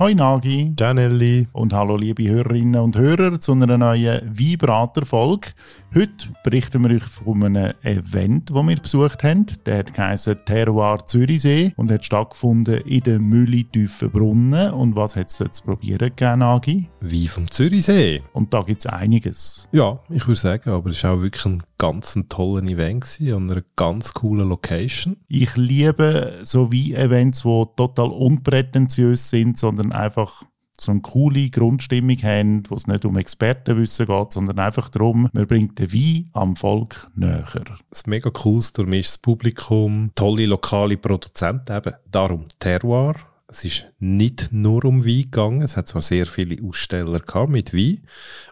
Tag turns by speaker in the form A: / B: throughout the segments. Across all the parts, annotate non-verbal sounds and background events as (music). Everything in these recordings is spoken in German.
A: Hoi Nagi.
B: Janelli.
A: Und hallo liebe Hörerinnen und Hörer zu einer neuen Vibrator-Folge. Heute berichten wir euch von einem Event, das wir besucht haben. Der hat geheißen Terroir Zürichsee und hat stattgefunden in der Mühle Brunnen. Und was hat es zu probieren gegeben, Nagi?
B: Wie vom Zürichsee.
A: Und da gibt es einiges.
B: Ja, ich würde sagen, aber es war auch wirklich ein ganz ein toller Event gewesen, an einer ganz coolen Location.
A: Ich liebe so wie Events, die total unprätentiös sind, sondern einfach so eine coole Grundstimmung haben, wo es nicht um Expertenwissen geht, sondern einfach darum, man bringt den Wein am Volk näher.
B: Das mega darum ist das Publikum, tolle lokale Produzenten eben. Darum Terroir. Es ist nicht nur um Wein gegangen. Es hat zwar sehr viele Aussteller gehabt mit Wein,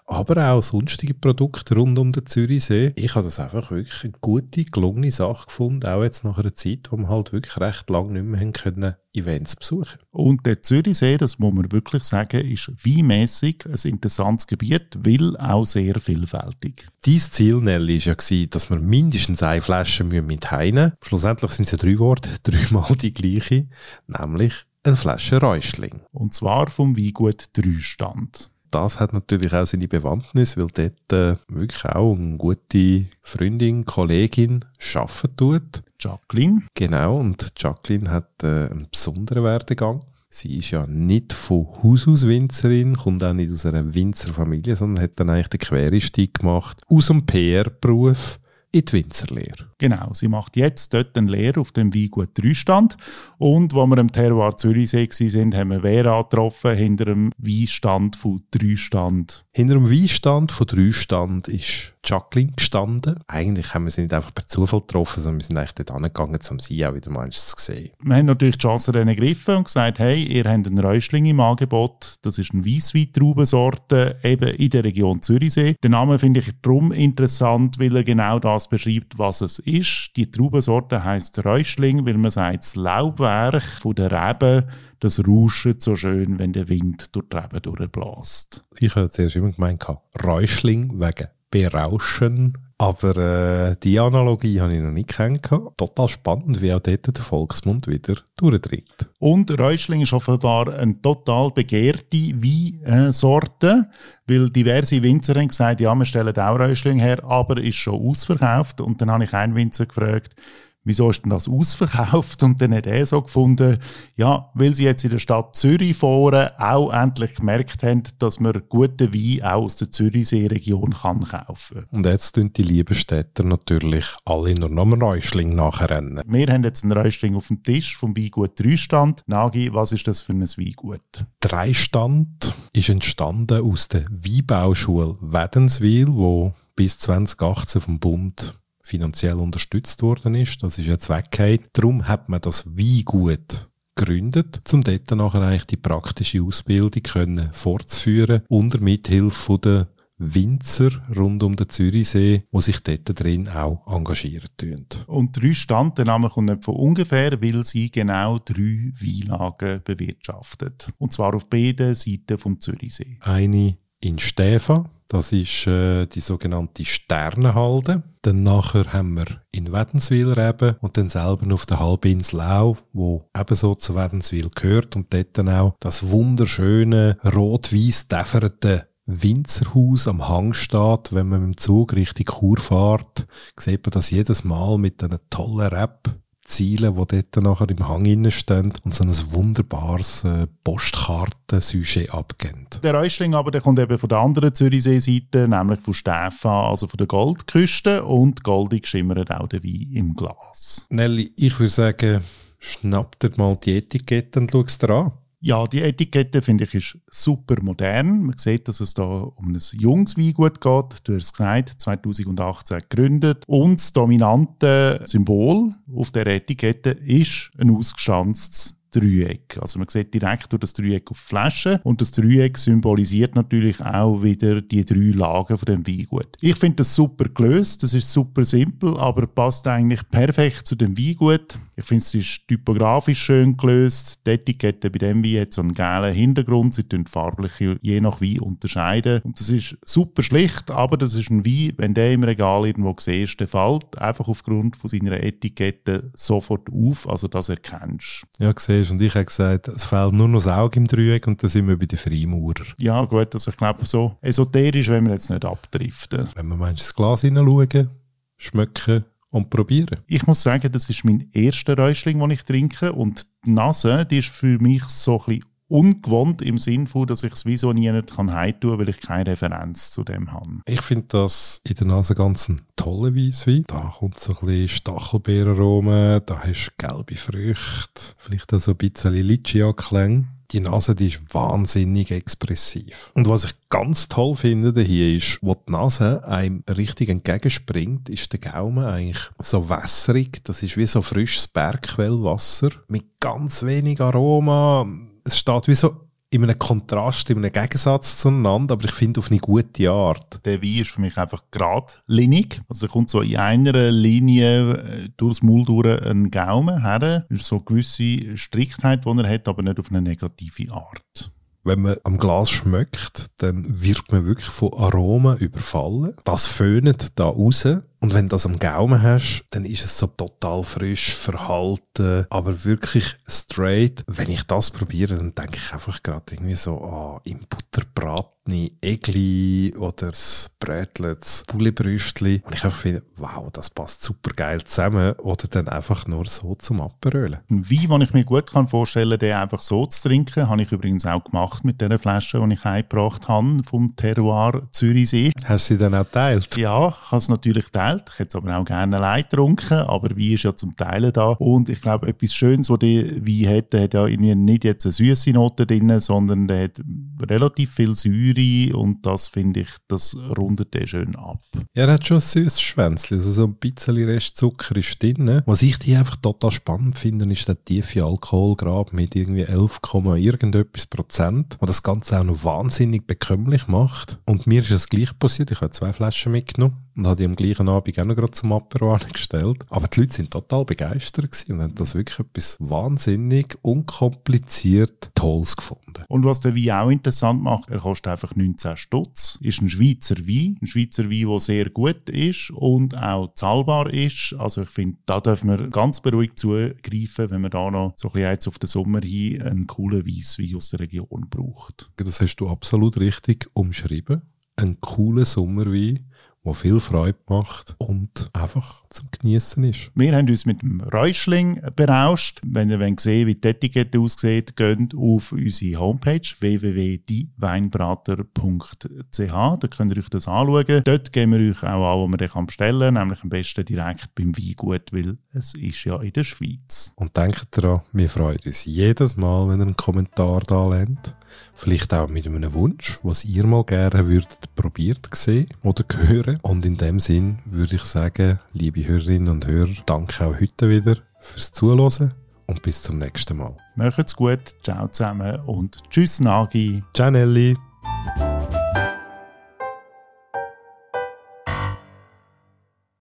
B: aber auch sonstige Produkte rund um den Zürichsee. Ich habe das einfach wirklich eine gute, gelungene Sache gefunden, auch jetzt nach einer Zeit, wo wir halt wirklich recht lange nicht mehr haben können Events besuchen.
A: Und der Zürichsee, das muss man wirklich sagen, ist weinmässig ein interessantes Gebiet, weil auch sehr vielfältig.
B: Dein Ziel, Nelly, war ja, dass wir mindestens eine Flasche mit heine. Schlussendlich sind es ja drei Worte, (laughs) dreimal die gleiche, nämlich eine Flasche Räuschling.
A: Und zwar vom Weingut Dreistand.
B: Das hat natürlich auch seine Bewandtnis, weil dort äh, wirklich auch eine gute Freundin, Kollegin arbeiten tut.
A: Jacqueline.
B: Genau, und Jacqueline hat äh, einen besonderen Werdegang. Sie ist ja nicht von Haus aus Winzerin, kommt auch nicht aus einer Winzerfamilie, sondern hat dann eigentlich den Quereinstieg gemacht aus dem PR-Beruf in die Winzerlehre.
A: Genau, sie macht jetzt dort eine Lehre auf dem Weingut Dreistand. Und wo wir im Terroir Zürichsee waren, haben wir Vera getroffen, hinter dem Weinstand von Dreistand.
B: Hinter dem Weinstand von Dreistand ist Jacqueline gestanden. Eigentlich haben wir sie nicht einfach per Zufall getroffen, sondern wir sind eigentlich dort angegangen, um sie auch wieder mal zu sehen.
A: Wir haben natürlich die Chance dann ergriffen und gesagt, hey, ihr habt einen Räuschling im Angebot. Das ist eine Weisswein-Traubensorte, eben in der Region Zürichsee. Den Namen finde ich darum interessant, weil er genau das beschreibt, was es ist. Die Traubensorte heißt Räuschling, weil man sagt, das Laubwerk von der Reben, das rauscht so schön, wenn der Wind durch die Reben durchbläst.
B: Ich habe zuerst immer gemeint, Räuschling wegen berauschen. Aber äh, die Analogie habe ich noch nicht kennengelernt. Total spannend, wie auch dort der Volksmund wieder durchdringt.
A: Und Räuschling ist offenbar eine total begehrte Weinsorte, weil diverse Winzer haben gesagt, ja, wir stellen auch Räuschling her, aber ist schon ausverkauft. Und dann habe ich einen Winzer gefragt, wieso ist denn das ausverkauft? Und dann hat er so gefunden, ja, weil sie jetzt in der Stadt Zürich fahren, auch endlich gemerkt haben, dass man guten Wein auch aus der Zürichsee-Region kann kaufen
B: Und jetzt tun die lieben Städter natürlich alle nur noch einen Räuschling nachrennen.
A: Wir haben jetzt einen Räuschling auf dem Tisch vom Weingut Dreistand. Nagi, was ist das für ein Weingut?
B: Dreistand ist entstanden aus der Weinbauschule Wädenswil, wo bis 2018 vom Bund finanziell unterstützt worden ist. Das ist jetzt weggeht. Darum hat man das Weingut gegründet, um dort nachher eigentlich die praktische Ausbildung können fortzuführen unter Mithilfe der Winzer rund um den Zürichsee, die sich dort drin auch engagieren tun.
A: Und drei Stand, der Name kommt nicht von ungefähr, weil sie genau drei Weinlagen bewirtschaftet. Und zwar auf beiden Seiten vom Zürichsee.
B: Eine in Stäfa, das ist äh, die sogenannte Sternenhalde. Dann nachher haben wir in Wädenswil eben und dann selber auf der Halbinsel auch, wo ebenso zu Wädenswil gehört und dort dann auch das wunderschöne rot-weiß däfferte Winzerhaus am Hang steht. Wenn man mit dem Zug Richtung Chur fährt, sieht man das jedes Mal mit einem tollen Rap Ziele, die dort nachher im Hang stehen und so ein wunderbares äh, Postkarten-Sujet abgeben.
A: Der Räuschling aber der kommt eben von der anderen Zürichsee-Seite, nämlich von Stefan, also von der Goldküste und goldig schimmert auch der Wein im Glas.
B: Nelly, ich würde sagen, schnapp dir mal die Etikette und schau es dir an.
A: Ja, die Etikette finde ich ist super modern. Man sieht, dass es da um ein junges Weingut geht. Du hast gesagt, 2018 gegründet. Und das dominante Symbol auf der Etikette ist ein ausgestanztes Dreieck. Also man sieht direkt durch das Dreieck auf die Flasche und das Dreieck symbolisiert natürlich auch wieder die drei Lagen von dem Weingut. Ich finde das super gelöst, das ist super simpel, aber passt eigentlich perfekt zu dem Weingut. Ich finde es ist typografisch schön gelöst. Die Etikette bei dem Wein hat so einen gelben Hintergrund, sie tun farblich je nach Wein unterscheiden und das ist super schlicht, aber das ist ein Wein, wenn der im Regal irgendwo siehst, der fällt einfach aufgrund von seiner Etikette sofort auf, also das erkennst.
B: Ja, siehst und ich habe gesagt, es fehlt nur noch das Auge im Dreieck und dann sind wir bei den Freimaurer.
A: Ja gut, also ich glaube so esoterisch, wenn wir jetzt nicht abdriften.
B: Wenn wir ins Glas hineinschauen, schmecken und probieren.
A: Ich muss sagen, das ist mein erster Räuschling, den ich trinke und die Nase, die ist für mich so ein bisschen ungewohnt im Sinn von, dass ich es wieso nie nicht kann heimtun, weil ich keine Referenz zu dem habe.
B: Ich finde das in der Nase ganz ein toller Weisswein. Da kommt so ein bisschen Stachelbeerenaroma, da hast du gelbe Früchte, vielleicht auch so ein bisschen Licia-Klänge. Die Nase die ist wahnsinnig expressiv. Und was ich ganz toll finde hier ist, wo die Nase einem richtig entgegenspringt, ist der Gaumen eigentlich so wässrig. Das ist wie so frisches Bergquellwasser mit ganz wenig Aroma es steht wie so in einem Kontrast, in einem Gegensatz zueinander, aber ich finde auf eine gute Art.
A: Der Wein ist für mich einfach geradlinig. Also er kommt so in einer Linie äh, durchs Maul durch einen Gaumen her. Es ist so eine gewisse Striktheit, die er hat, aber nicht auf eine negative Art
B: wenn man am Glas schmeckt, dann wird man wirklich von Aromen überfallen. Das föhnt da raus. Und wenn du das am Gaumen hast, dann ist es so total frisch, verhalten, aber wirklich straight. Wenn ich das probiere, dann denke ich einfach gerade irgendwie so an im Butterbratni, Egli oder das Brätle, das Bullebrüstli. Und ich einfach finde, wow, das passt super geil zusammen. Oder dann einfach nur so zum Aperölen.
A: Ein Wein, den ich mir gut kann vorstellen kann, den einfach so zu trinken, habe ich übrigens auch gemacht mit dieser Flasche, die ich eingebracht habe vom Terroir Zürichsee.
B: Hast du sie dann auch geteilt?
A: Ja, ich habe es natürlich geteilt Welt. Ich hätte es aber auch gerne allein getrunken, aber Wein ist ja zum Teilen da. Und ich glaube, etwas Schönes, was die Wein hat, der hat ja irgendwie nicht jetzt eine süße Note drin, sondern der hat relativ viel Säure und das finde ich, das rundet den schön ab.
B: Er hat schon ein süßes Schwänzchen, also so ein bisschen Restzucker ist drin. Was ich die einfach total spannend finde, ist der tiefe Alkoholgrad mit irgendwie 11, irgendetwas Prozent, was das Ganze auch noch wahnsinnig bekömmlich macht. Und mir ist es gleich passiert, ich habe zwei Flaschen mitgenommen und habe die am gleichen Abend auch noch gerade zum Apero gestellt. Aber die Leute sind total begeistert gewesen und haben das wirklich etwas wahnsinnig unkompliziert Tolles gefunden.
A: Und was der Wein auch interessant macht, er kostet einfach 19 Stutz. Ist ein Schweizer Wein, ein Schweizer Wein, der sehr gut ist und auch zahlbar ist. Also ich finde, da dürfen wir ganz beruhigt zugreifen, wenn man da noch so ein bisschen jetzt auf den Sommer hin einen coolen Weisswein aus der Region braucht.
B: Das hast du absolut richtig umschrieben. Ein cooler Sommerwein wo viel Freude macht und einfach zum Genießen ist.
A: Wir haben uns mit dem Räuschling berauscht. Wenn ihr sehen wie die Etikette aussieht, geht auf unsere Homepage www.dieweinbrater.ch. Da könnt ihr euch das anschauen. Dort geben wir euch auch an, wo man den bestellen kann, nämlich am besten direkt beim Weingut, weil es ist ja in der Schweiz.
B: Und denkt daran, wir freuen uns jedes Mal, wenn ihr einen Kommentar da lernt. Vielleicht auch mit einem Wunsch, was ihr mal gerne würdet probiert sehen oder hören. Und in dem Sinn würde ich sagen, liebe Hörerinnen und Hörer, danke auch heute wieder fürs Zuhören und bis zum nächsten Mal.
A: Macht's gut, ciao zusammen und tschüss Nagi.
B: Ciao Nelly.